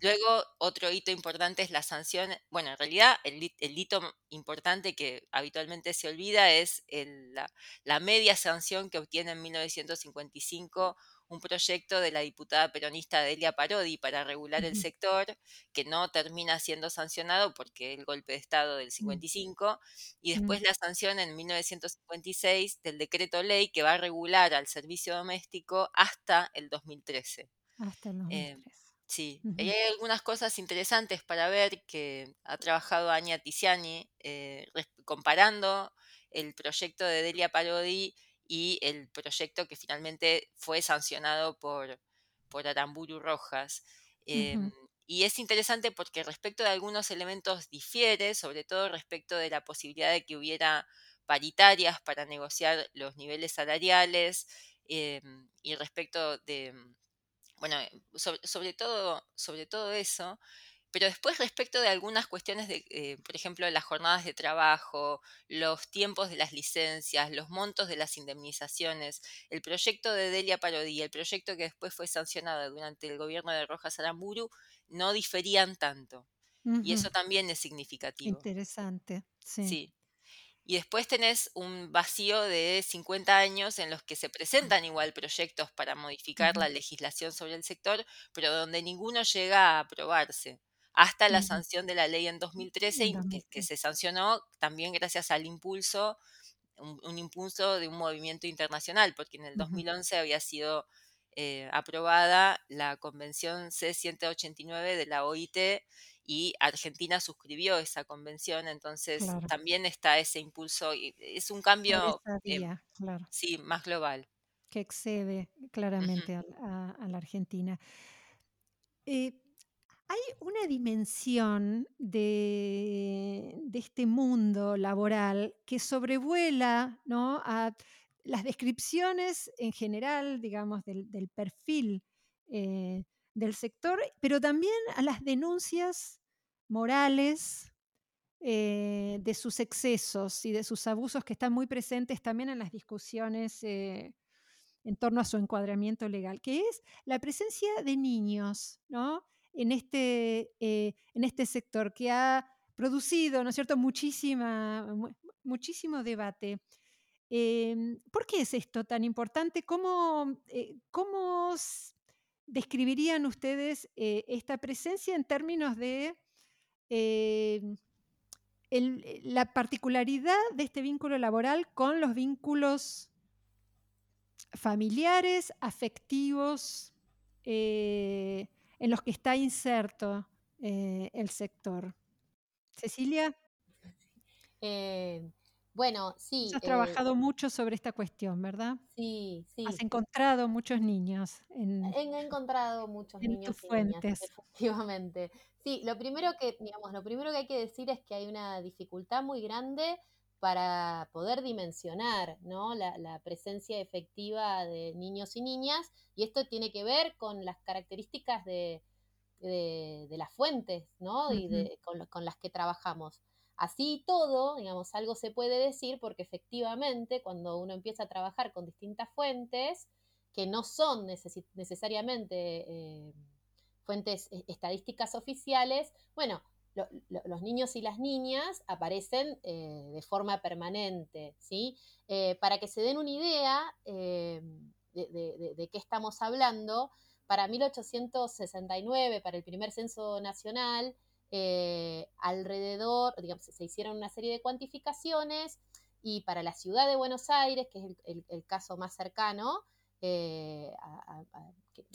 Luego, otro hito importante es la sanción. Bueno, en realidad, el, hito importante que habitualmente se olvida es el- la, la media sanción que obtiene en 1955 un proyecto de la diputada peronista Delia Parodi para regular el sector, que no termina siendo sancionado porque el golpe de Estado del Mm. 55, y Mm. después la sanción en 1956 del decreto ley que va a regular al servicio doméstico hasta el 2013. Hasta el Eh, 2003. Sí, y hay algunas cosas interesantes para ver que ha trabajado Ania Tiziani eh, comparando el proyecto de Delia Parodi y el proyecto que finalmente fue sancionado por, por Aramburu Rojas. Em, y es interesante porque respecto de algunos elementos difiere, sobre todo respecto de la posibilidad de que hubiera paritarias para negociar los niveles salariales em, y respecto de bueno, eh, sobre, sobre todo, sobre todo eso, pero después respecto de algunas cuestiones de, eh, por ejemplo, las jornadas de trabajo, los tiempos de las licencias, los montos de las indemnizaciones, el proyecto de Delia Parodi, el proyecto que después fue sancionado durante el gobierno de Rojas Aramburu, no diferían tanto. Y eso también es significativo. Interesante. Sí. Sí. Y después tenés un vacío de 50 años en los que se presentan igual proyectos para modificar la legislación sobre el sector, pero donde ninguno llega a aprobarse. Hasta la sanción de la ley en 2013, En y que, que 2013. se sancionó también gracias al impulso, un, un impulso de un movimiento internacional, porque en el Ujú. 2011 había sido eh, aprobada la Convención C-189 de la OIT y Argentina suscribió esa convención, entonces Claro. también está ese impulso, y es un cambio, eh, claro. sí, más global. Que excede claramente a, a la Argentina. Eh, hay una dimensión de, de este mundo laboral que sobrevuela ¿no? a las descripciones en general, digamos, del, del perfil eh, del sector, pero también a las denuncias morales eh, de sus excesos y de sus abusos que están muy presentes también en las discusiones eh, en torno a su encuadramiento legal, que es la presencia de niños ¿no? en, este, eh, en este sector que ha producido ¿no es cierto? Muchísima, mu- muchísimo debate. Em, ¿Por qué es esto tan importante? ¿Cómo, cómo describirían ustedes eh, esta presencia en términos de el- eh, la particularidad de este vínculo laboral con los vínculos familiares, afectivos, eh, en los que está inserto eh, el sector. Cecilia, Eh, bueno, sí, has eh, trabajado mucho sobre esta cuestión, ¿verdad? sí, Has sí. encontrado muchos niños en, He encontrado muchos en niños tus y niñas, fuentes. efectivamente. Sí, lo primero que, digamos, lo primero que hay que decir es que hay una dificultad muy grande para poder dimensionar, ¿no? la, la presencia efectiva de niños y niñas, y esto tiene que ver con las características de, de, de las fuentes, ¿no? Y de, con, con las que trabajamos. Así todo, digamos, algo se puede decir porque efectivamente cuando uno empieza a trabajar con distintas fuentes, que no son necesariamente eh, fuentes eh, estadísticas oficiales, bueno, los niños y las niñas aparecen eh, de forma permanente, ¿sí? Para que se den una idea de, de, qué estamos hablando, para 1869, para el primer censo nacional, alrededor, digamos, se hicieron una serie de cuantificaciones y para la ciudad de Buenos Aires, que es el, caso más cercano,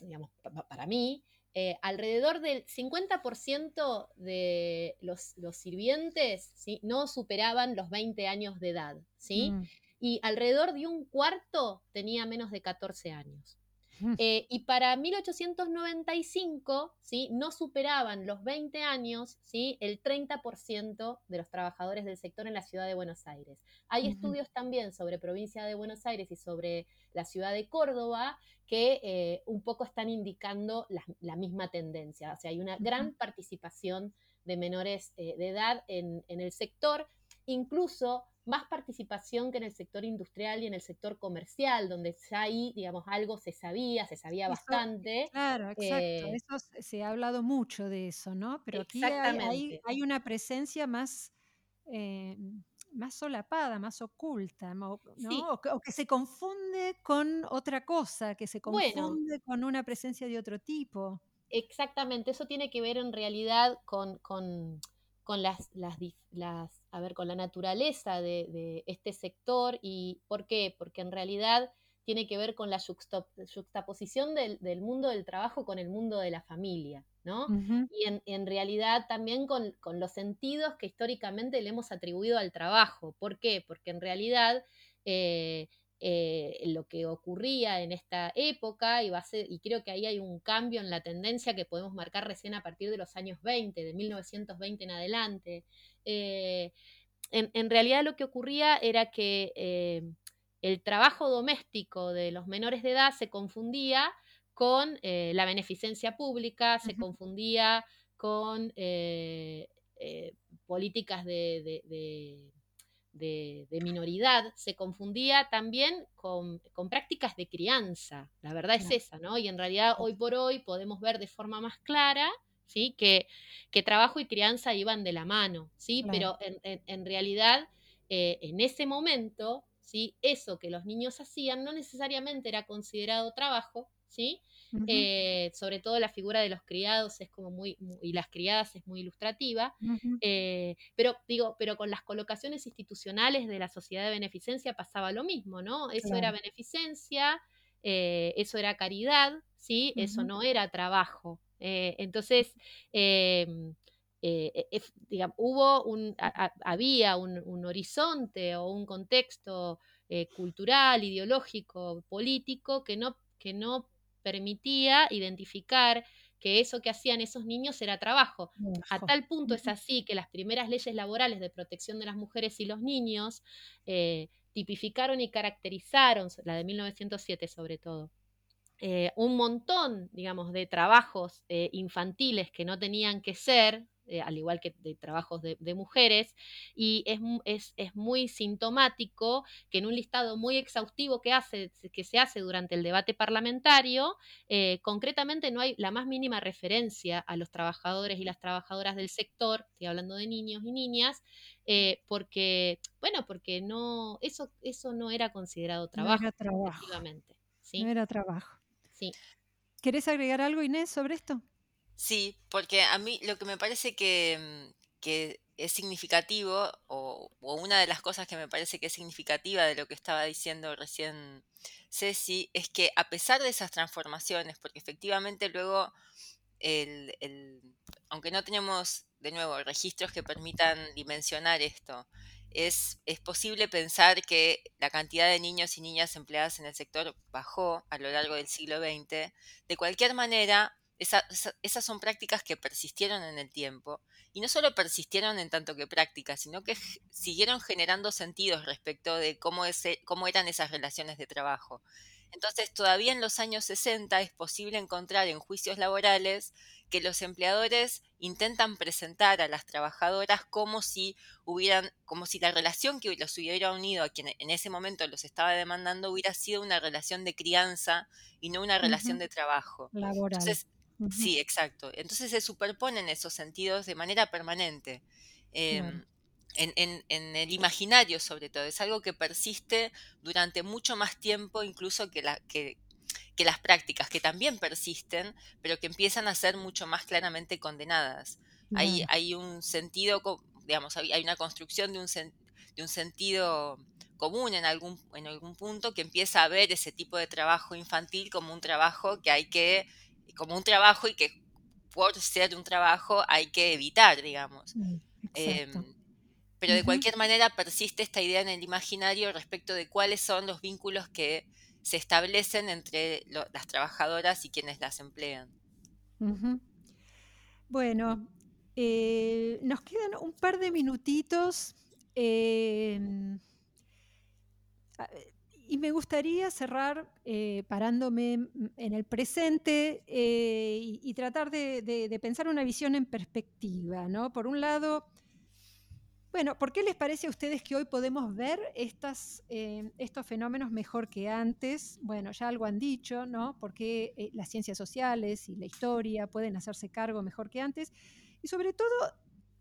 digamos, para mí, eh, alrededor del 50% de los, sirvientes ¿sí? no superaban los 20 años de edad, ¿sí? Mm. Y alrededor de un cuarto tenía menos de 14 años. [laughs] Eh, y para 1895, ¿sí? no superaban los 20 años ¿sí? el 30% de los trabajadores del sector en la ciudad de Buenos Aires. Hay estudios también sobre provincia de Buenos Aires y sobre la ciudad de Córdoba que eh, un poco están indicando la, misma tendencia. O sea, hay una gran participación de menores eh, de edad en, el sector, incluso más participación que en el sector industrial y en el sector comercial, donde ya ahí, digamos, algo se sabía, se sabía bastante. Claro, exacto. Eh, eso se ha hablado mucho de eso, ¿no? Pero aquí hay, hay, una presencia más más solapada, más oculta, ¿no? O, que, se confunde con otra cosa, que se confunde con una presencia de otro tipo. Exactamente, eso tiene que ver en realidad con, con, las, las, a ver, con la naturaleza de, este sector y ¿por qué? Porque en realidad tiene que ver con la juxtaposición del, del mundo del trabajo con el mundo de la familia. Y en, realidad también con, los sentidos que históricamente le hemos atribuido al trabajo. ¿Por qué? Porque en realidad eh, eh, lo que ocurría en esta época, y, y creo que ahí hay un cambio en la tendencia que podemos marcar recién a partir de los años 20, de 1920 en adelante, eh, en, realidad lo que ocurría era que el trabajo doméstico de los menores de edad se confundía con eh, la beneficencia pública, se confundía con eh, eh, políticas de, minoridad, se confundía también con, prácticas de crianza. La verdad es esa, ¿no? Y en realidad hoy por hoy podemos ver de forma más clara. ¿Sí? Que, trabajo y crianza iban de la mano, ¿sí? Pero en, realidad, en ese momento, ¿sí? Eso que los niños hacían no necesariamente era considerado trabajo, ¿sí? Eh, sobre todo la figura de los criados es como muy, y las criadas es muy ilustrativa, eh, pero digo, pero con las colocaciones institucionales de la sociedad de beneficencia pasaba lo mismo, ¿no? Eso era beneficencia, eh, eso era caridad, ¿sí? Eso no era trabajo. entonces, em, hubo un, había un, horizonte o un contexto cultural, ideológico, político que no, que no permitía identificar que eso que hacían esos niños era trabajo. A tal punto es así que las primeras leyes laborales de protección de las mujeres y los niños eh, tipificaron y caracterizaron, la de 1907 sobre todo, eh, un montón, digamos, de trabajos eh, infantiles que no tenían que ser, eh, al igual que de trabajos de, mujeres, y es, es, muy sintomático que en un listado muy exhaustivo que, hace, que se hace durante el debate parlamentario, eh, concretamente no hay la más mínima referencia a los trabajadores y las trabajadoras del sector, estoy hablando de niños y niñas, eh, porque, bueno, porque no, eso, eso no era considerado trabajo. No era trabajo. ¿sí? No era trabajo. Sí. ¿Querés agregar algo, Inés, sobre esto? Sí, porque a mí lo que me parece que, mm, es significativo, o, una de las cosas que me parece que es significativa de lo que estaba diciendo recién Ceci, es que a pesar de esas transformaciones, porque efectivamente luego, el, aunque no tenemos de nuevo registros que permitan dimensionar esto, es, es posible pensar que la cantidad de niños y niñas empleadas en el sector bajó a lo largo del siglo XX. De cualquier manera, esas son prácticas que persistieron en el tiempo y no solo persistieron en tanto que prácticas, sino que siguieron generando sentidos respecto de cómo, cómo eran esas relaciones de trabajo. Entonces, todavía en los años 60 es posible encontrar en juicios laborales que los empleadores intentan presentar a las trabajadoras como si hubieran, como si la relación que los hubiera unido a quien en ese momento los estaba demandando hubiera sido una relación de crianza y no una relación de trabajo. Laboral. Entonces, Sí, exacto. Entonces se superponen esos sentidos de manera permanente. Em, en, el imaginario sobre todo. Es algo que persiste durante mucho más tiempo incluso que, la, que, las prácticas, que también persisten, pero que empiezan a ser mucho más claramente condenadas. Hay, hay, un sentido, digamos, hay una construcción de un, de un sentido común en algún, en algún punto que empieza a ver ese tipo de trabajo infantil como un trabajo que hay que, como un trabajo y que por ser un trabajo hay que evitar, digamos. Mm, em, pero de cualquier manera persiste esta idea en el imaginario respecto de cuáles son los vínculos que se establecen entre las trabajadoras y quienes las emplean. Bueno, eh, nos quedan un par de minutitos. Em, y me gustaría cerrar eh, parándome en el presente eh, y, tratar de, pensar una visión en perspectiva. ¿no? Por un lado, bueno, ¿por qué les parece a ustedes que hoy podemos ver eh, estos fenómenos mejor que antes? Bueno, ya algo han dicho, ¿no? ¿Por qué las ciencias sociales y la historia pueden hacerse cargo mejor que antes? Y sobre todo,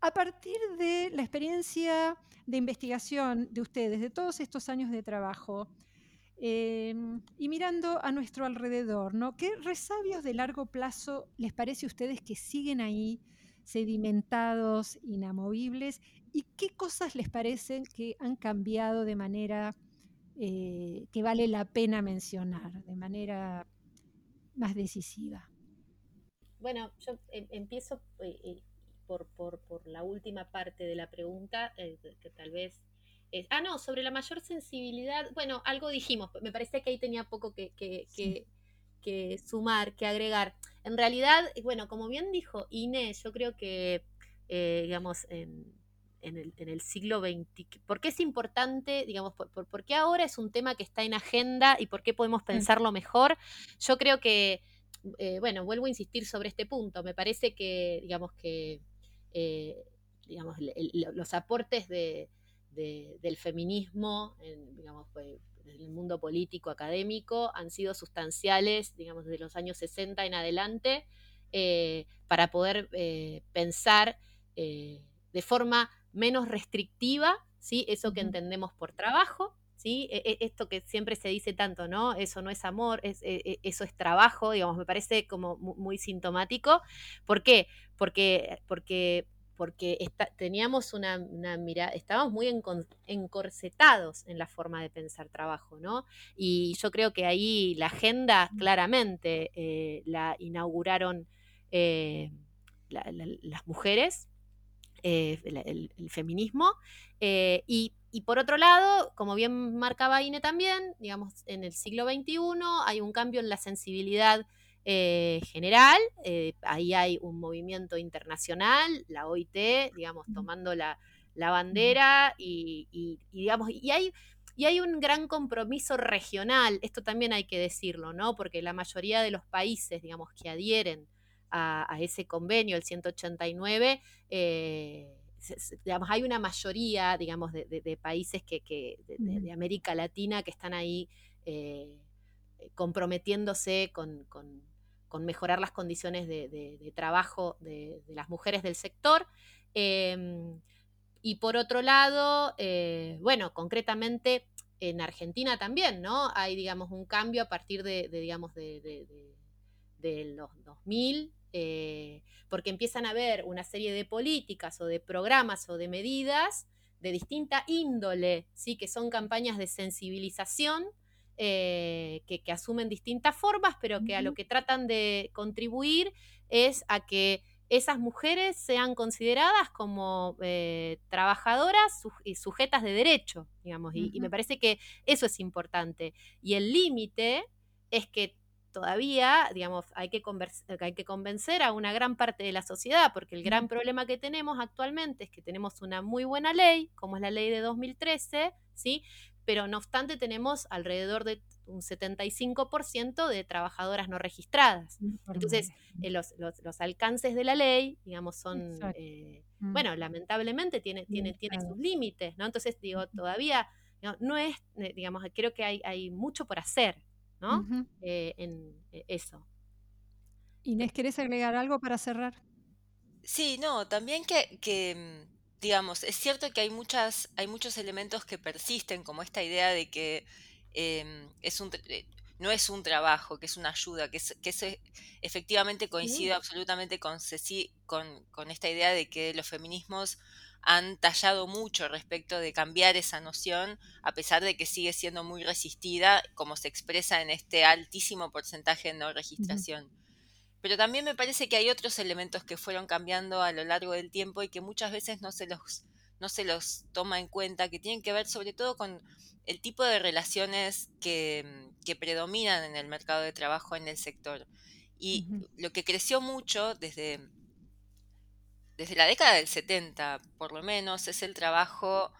a partir de la experiencia de investigación de ustedes, de todos estos años de trabajo, em, y mirando a nuestro alrededor, ¿no? ¿Qué resabios de largo plazo les parece a ustedes que siguen ahí, sedimentados, inamovibles, ¿Y qué cosas les parecen que han cambiado de manera eh, que vale la pena mencionar, de manera más decisiva? Bueno, yo em, empiezo eh, eh, por, la última parte de la pregunta, que tal vez es, ah, no, sobre la mayor sensibilidad, bueno, algo dijimos, me parece que ahí tenía poco que, que sumar, que agregar. En realidad, bueno, como bien dijo Inés, yo creo que, digamos, en, en el, siglo XX? ¿Por qué es importante, digamos, por, qué ahora es un tema que está en agenda y por qué podemos mm. pensarlo mejor? Yo creo que, eh, bueno, vuelvo a insistir sobre este punto. Me parece que, digamos, que eh, digamos, los aportes de, del feminismo, en, digamos, el mundo político, académico, han sido sustanciales, digamos, desde los años 60 en adelante, eh, para poder pensar de forma menos restrictiva, ¿sí? Eso que entendemos por trabajo, ¿sí? E, e, esto que siempre se dice tanto, ¿no? Eso no es amor, es, e, eso es trabajo, digamos, me parece como muy, sintomático. ¿Por qué? Porque, porque, porque teníamos una, mirada, estábamos muy encorsetados en la forma de pensar trabajo, ¿no? Y yo creo que ahí la agenda claramente eh, la inauguraron eh, las mujeres, eh, el, feminismo. Eh, y, por otro lado, como bien marcaba Ine también, digamos, en el siglo XXI hay un cambio en la sensibilidad eh, general, ahí hay un movimiento internacional, la OIT, digamos, tomando la, bandera y, digamos, y hay... Y hay un gran compromiso regional, esto también hay que decirlo, ¿no? Porque la mayoría de los países, digamos, que adhieren a, ese convenio, el 189, eh, digamos, hay una mayoría, digamos, de, países que, de, América Latina que están ahí eh, comprometiéndose con, mejorar las condiciones de, trabajo de, las mujeres del sector. Em, y por otro lado, eh, bueno, concretamente en Argentina también, ¿no? Hay, digamos, un cambio a partir de, digamos, de, los 2000, eh, porque empiezan a haber una serie de políticas o de programas o de medidas de distinta índole, ¿sí? que son campañas de sensibilización eh, que, asumen distintas formas, pero que a lo que tratan de contribuir es a que esas mujeres sean consideradas como eh, trabajadoras y sujetas de derecho, digamos, y, me parece que eso es importante. Y el límite es que todavía, digamos, hay que, hay que convencer a una gran parte de la sociedad, porque el gran problema que tenemos actualmente es que tenemos una muy buena ley, como es la ley de 2013, ¿sí? Pero no obstante tenemos alrededor de un 75% de trabajadoras no registradas. Entonces, eh, los, alcances de la ley, digamos, son, eh, mm. bueno, lamentablemente tiene, tiene, tiene sus límites, ¿no? Entonces, digo, todavía no, es, eh, digamos, creo que hay, hay mucho por hacer, ¿no? Eh, en eh, eso. Inés, ¿querés agregar algo para cerrar? Sí, no, también que, que, mm, digamos, es cierto que hay muchas, hay muchos elementos que persisten, como esta idea de que em, es un, eh, no es un trabajo, que es una ayuda, que, que eso efectivamente coincide absolutamente con, con, con esta idea de que los feminismos han tallado mucho respecto de cambiar esa noción, a pesar de que sigue siendo muy resistida, como se expresa en este altísimo porcentaje de no registración. Pero también me parece que hay otros elementos que fueron cambiando a lo largo del tiempo y que muchas veces no se los, no se los toma en cuenta, que tienen que ver sobre todo con el tipo de relaciones que, que predominan en el mercado de trabajo en el sector. Y lo que creció mucho desde desde la década del 70, por lo menos, es el trabajo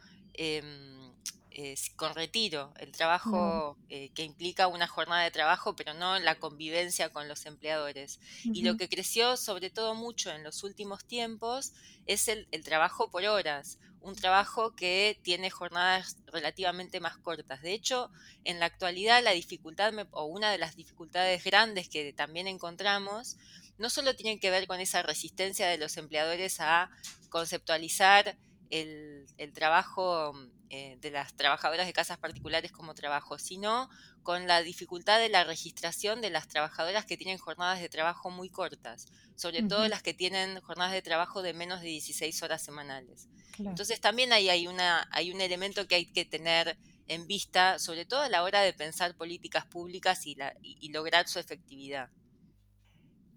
em, con retiro, el trabajo eh, que implica una jornada de trabajo, pero no la convivencia con los empleadores. Y lo que creció sobre todo mucho en los últimos tiempos es el, trabajo por horas, un trabajo que tiene jornadas relativamente más cortas. De hecho, en la actualidad la dificultad, o una de las dificultades grandes que también encontramos, no solo tienen que ver con esa resistencia de los empleadores a conceptualizar el, trabajo eh, de las trabajadoras de casas particulares como trabajo, sino con la dificultad de la registración de las trabajadoras que tienen jornadas de trabajo muy cortas, sobre todo las que tienen jornadas de trabajo de menos de 16 horas semanales. Entonces también ahí hay, una, hay un elemento que hay que tener en vista, sobre todo a la hora de pensar políticas públicas y, y lograr su efectividad.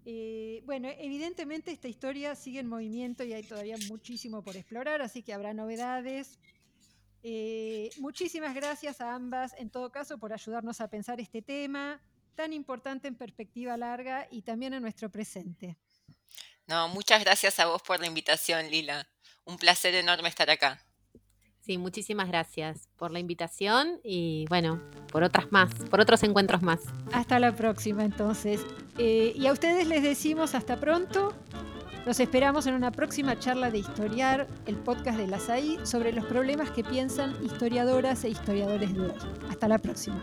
Eh, bueno, evidentemente esta historia sigue en movimiento y hay todavía muchísimo por explorar, así que habrá novedades. Eh, muchísimas gracias a ambas, en todo caso, por ayudarnos a pensar este tema tan importante en perspectiva larga y también en nuestro presente. No, muchas gracias a vos por la invitación, Lila. Un placer enorme estar acá. Sí, muchísimas gracias por la invitación y bueno, por otras más, por otros encuentros más. Hasta la próxima entonces. Eh, y a ustedes les decimos hasta pronto. Los esperamos en una próxima charla de Historiar, el podcast de la SAI, sobre los problemas que piensan historiadoras e historiadores de hoy. Hasta la próxima.